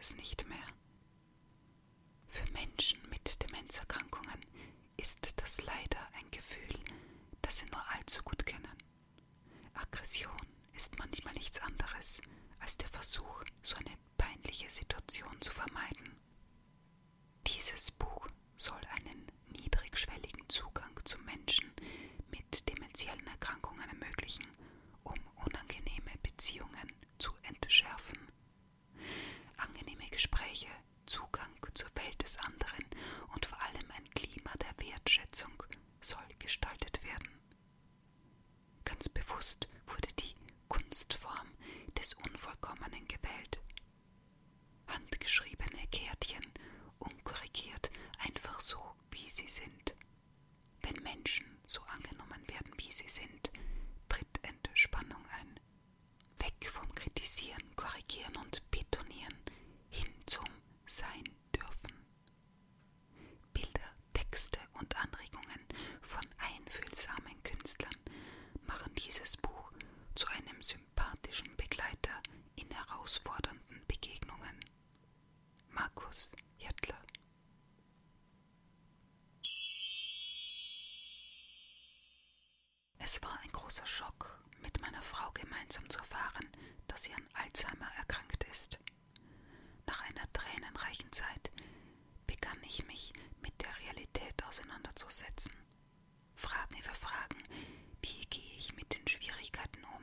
Es nicht mehr. Für Menschen mit Demenzerkrankungen ist das leider ein Gefühl, das sie nur allzu gut kennen. Aggression ist manchmal nichts anderes als der Versuch, so eine peinliche Situation zu vermeiden. Dieses Buch soll einen niedrigschwelligen Zugang zu Menschen mit demenziellen Erkrankungen ermöglichen, um unangenehme Beziehungen zu entschärfen. Angenehme Gespräche, Zugang zur Welt des anderen und vor allem ein Klima der Wertschätzung soll gestaltet werden. Ganz bewusst wurde die Kunstform des Unvollkommenen gewählt. Handgeschriebene Kärtchen, unkorrigiert, einfach so, wie sie sind. Wenn Menschen so angenommen werden, wie sie sind, tritt Entspannung ein. Weg vom Kritisieren, Korrigieren und Betonieren hin zum Sein Es war ein großer Schock, mit meiner Frau gemeinsam zu erfahren, dass sie an Alzheimer erkrankt ist. Nach einer tränenreichen Zeit begann ich mich mit der Realität auseinanderzusetzen. Fragen über Fragen, wie gehe ich mit den Schwierigkeiten um,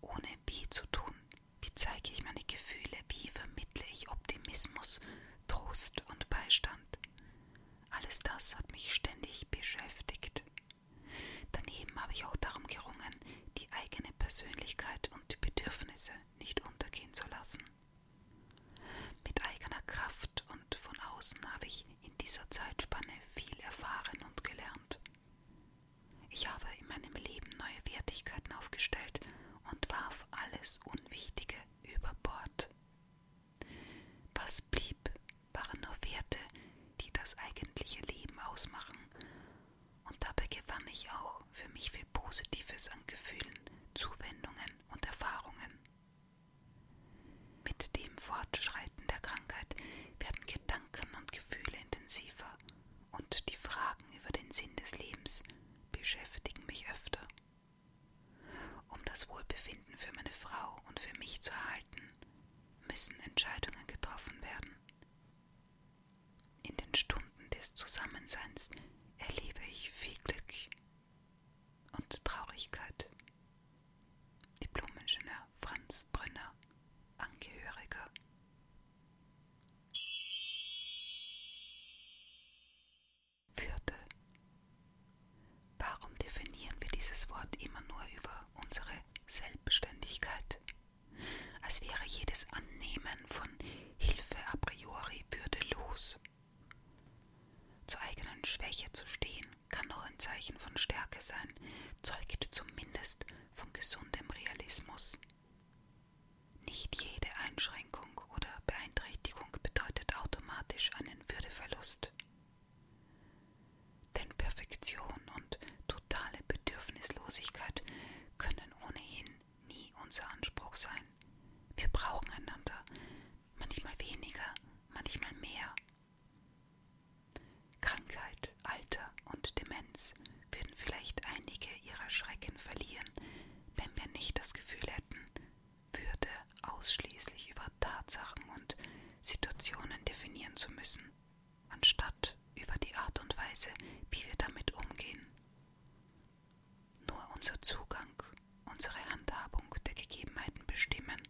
ohne wie zu tun? Wie zeige ich meine Gefühle? Wie vermittle ich Optimismus, Trost und Beistand? Alles das hat mich ständig beschäftigt. Daneben habe ich auch darum gerungen, die eigene Persönlichkeit und die Bedürfnisse nicht untergehen zu lassen. Mit eigener Kraft und von außen habe ich in dieser Zeitspanne viel erfahren und gelernt. Ich habe in meinem Leben neue Wertigkeiten aufgestellt und warf alles Unwichtige über Bord. Was blieb, waren nur Werte, die das eigentliche Leben ausmachen, und dabei gewann ich auch für mich viel Positives an Gefühlen, Zuwendungen und Erfahrungen. Mit dem Fortschreiten der Krankheit werden Gedanken und Gefühle intensiver und die Fragen über den Sinn des Lebens beschäftigen mich öfter. Um das Wohlbefinden für meine Frau und für mich zu erhalten, müssen Entscheidungen getroffen werden. In den Stunden des Zusammenseins erlebe ich viel Glück und Traurigkeit. Diplom-Ingenieur Franz Brünner, Angehöriger. Vierte. Warum definieren wir dieses Wort immer nur über unsere Selbstständigkeit? Als wäre jedes Annehmen Schrecken verlieren, wenn wir nicht das Gefühl hätten, Würde ausschließlich über Tatsachen und Situationen definieren zu müssen, anstatt über die Art und Weise, wie wir damit umgehen. Nur unser Zugang, unsere Handhabung der Gegebenheiten bestimmen,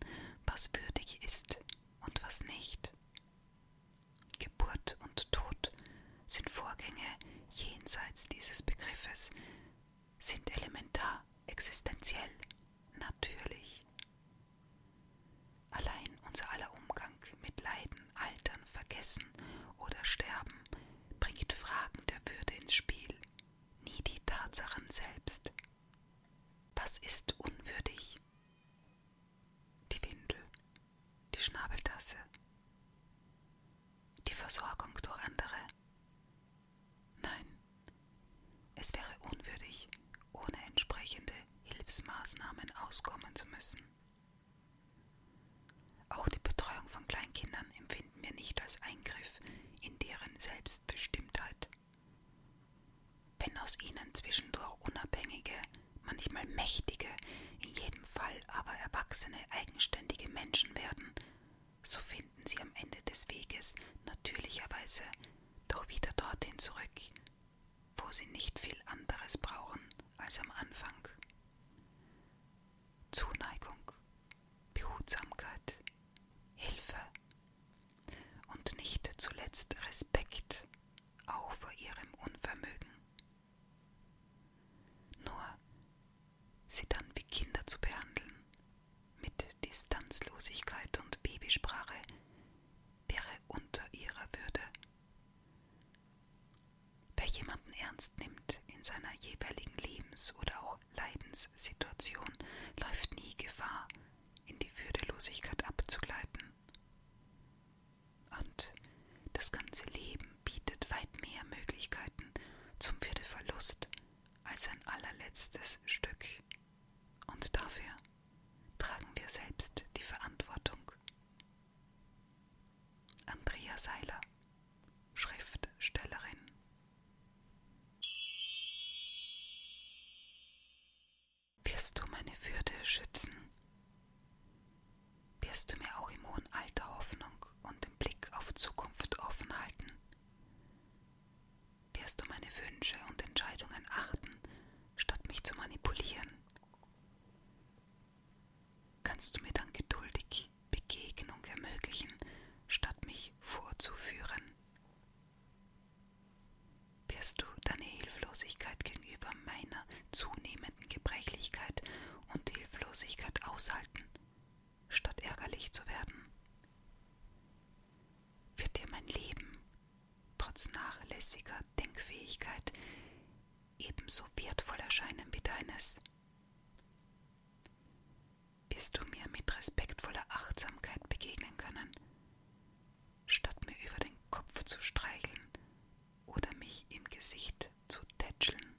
was würdig ist und was nicht. Geburt und Tod sind Vorgänge jenseits dieses Begriffes, sind elementar, existenziell, natürlich. Allein unser aller Umgang mit Leiden, Altern, Vergessen oder Sterben bringt Fragen der Würde ins Spiel, nie die Tatsachen selbst. Was ist sie nicht viel anderes brauchen als am Anfang. Zuneigung, Behutsamkeit, Hilfe und nicht zuletzt Respekt auch vor ihrem Unvermögen. Nur sie dann wie Kinder zu behandeln, mit Distanzlosigkeit und Babysprache, wäre unter ihrer Würde. Wer jemanden ernst nimmt in seiner jeweiligen Lebens- oder auch Leidenssituation, läuft nie Gefahr, in die Würdelosigkeit abzugleiten. Und das ganze Leben bietet weit mehr Möglichkeiten zum Würdeverlust als ein allerletztes Stück. Und dafür tragen wir selbst die Verantwortung. Andrea Seiler, Schriftstellerin. Wirst du meine Würde schützen? Wirst du mir auch im hohen Alter Hoffnung und den Blick auf Zukunft offen halten? Wirst du meine Wünsche und Entscheidungen achten, statt mich zu manipulieren? Kannst du mir dann geduldig Begegnung ermöglichen, statt mich vorzuführen? Wirst du deine Hilflosigkeit gegenüber meiner zunehmenden Gebrechlichkeit und Hilflosigkeit aushalten, statt ärgerlich zu werden? Wird dir mein Leben trotz nachlässiger Denkfähigkeit ebenso wertvoll erscheinen wie deines? Wirst du mir mit respektvoller Achtsamkeit begegnen können, statt mir über den Kopf zu streicheln oder mich im Gesicht zu tätscheln?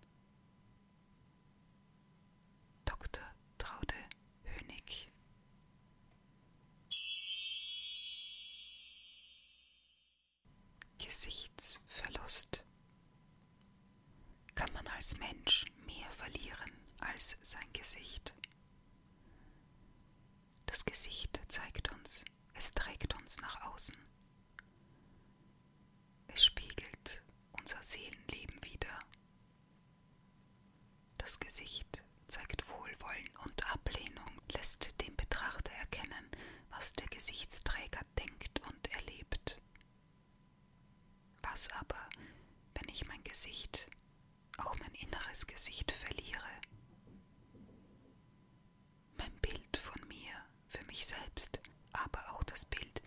Dr. Traude Hönig Gesichtsverlust kann man als Mensch mehr verlieren als sein Gesicht. Das Gesicht zeigt uns, es trägt uns nach außen. Es spiegelt unser Seelenleben wider. Das Gesicht zeigt Wohlwollen und Ablehnung, lässt dem Betrachter erkennen, was der Gesichtsträger denkt und erlebt. Was aber, wenn ich mein Gesicht, auch mein inneres Gesicht verliere? Mein Bild von mir für mich selbst, aber auch das Bild,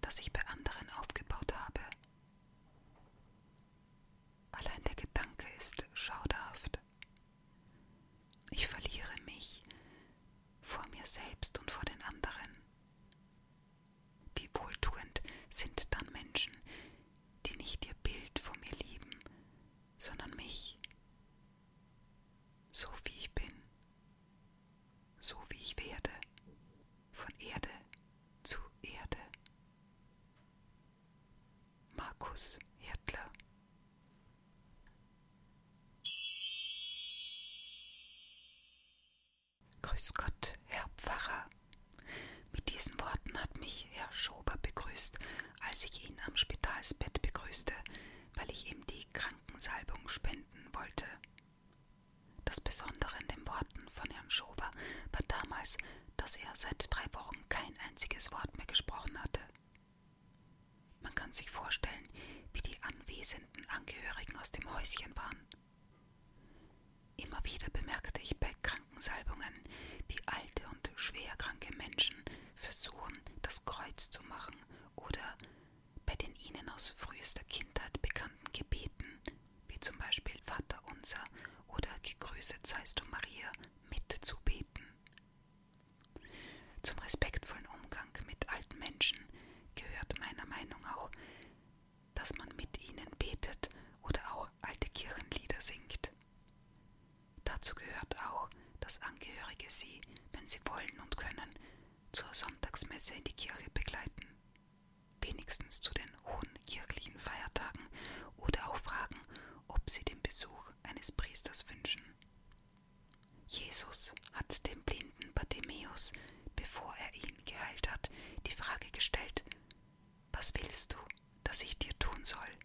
das ich bei anderen aufgebaut habe. Allein der Gedanke ist schauderhaft. Ich verliere mich vor mir selbst und vor den anderen. Wie wohltuend sind dann Menschen, die nicht ihr Bild von mir lieben, sondern mich, so wie ich bin, so wie ich werde, von Erde zu Erde. Markus Hirtler Grüß Gott, Herr Pfarrer. Mit diesen Worten hat mich Herr Schober begrüßt, als ich ihn am Spitalsbett begrüßte, weil ich ihm die Krankensalbung spenden wollte. Das Besondere an den Worten von Herrn Schober war damals, dass er seit drei Wochen kein einziges Wort mehr gesprochen hatte. Man kann sich vorstellen, wie die anwesenden Angehörigen aus dem Häuschen waren. Immer wieder bemerkte ich bei Krankensalbungen, wie alte und schwerkranke Menschen versuchen, das Kreuz zu machen oder bei den ihnen aus frühester Kindheit bekannten Gebeten, wie zum Beispiel Vater unser oder Gegrüßet seist du Maria, mitzubeten. Zum respektvollen Umgang mit alten Menschen gehört meiner Meinung auch, dass man mit ihnen betet oder auch alte Kirchenlieder singt. Dazu gehört auch, dass Angehörige sie, wenn sie wollen und können, zur Sonntagsmesse in die Kirche begleiten, wenigstens zu den hohen kirchlichen Feiertagen oder auch fragen, ob sie den Besuch eines Priesters wünschen. Jesus hat dem blinden Bartimäus, bevor er ihn geheilt hat, die Frage gestellt, was willst du, dass ich dir tun soll?